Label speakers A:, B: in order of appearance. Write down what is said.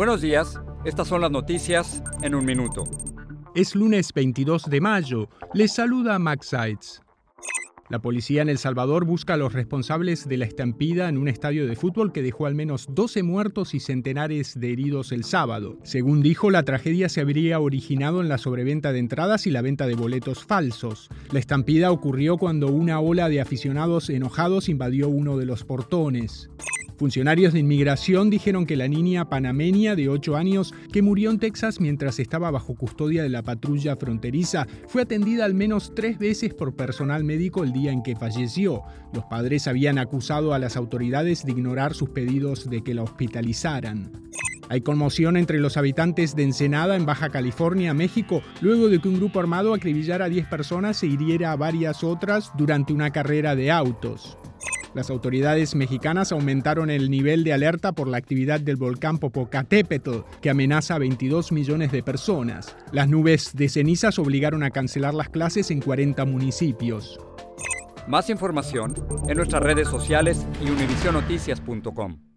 A: Buenos días, estas son las noticias en un minuto.
B: Es lunes 22 de mayo. Les saluda Max Seitz. La policía en El Salvador busca a los responsables de la estampida en un estadio de fútbol que dejó al menos 12 muertos y centenares de heridos el sábado. Según dijo, la tragedia se habría originado en la sobreventa de entradas y la venta de boletos falsos. La estampida ocurrió cuando una ola de aficionados enojados invadió uno de los portones. Funcionarios de inmigración dijeron que la niña panameña de 8 años que murió en Texas mientras estaba bajo custodia de la patrulla fronteriza fue atendida al menos tres veces por personal médico el día en que falleció. Los padres habían acusado a las autoridades de ignorar sus pedidos de que la hospitalizaran. Hay conmoción entre los habitantes de Ensenada, en Baja California, México, luego de que un grupo armado acribillara a 10 personas e hiriera a varias otras durante una carrera de autos. Las autoridades mexicanas aumentaron el nivel de alerta por la actividad del volcán Popocatépetl, que amenaza a 22 millones de personas. Las nubes de cenizas obligaron a cancelar las clases en 40 municipios.
A: Más información en nuestras redes sociales y univisionoticias.com.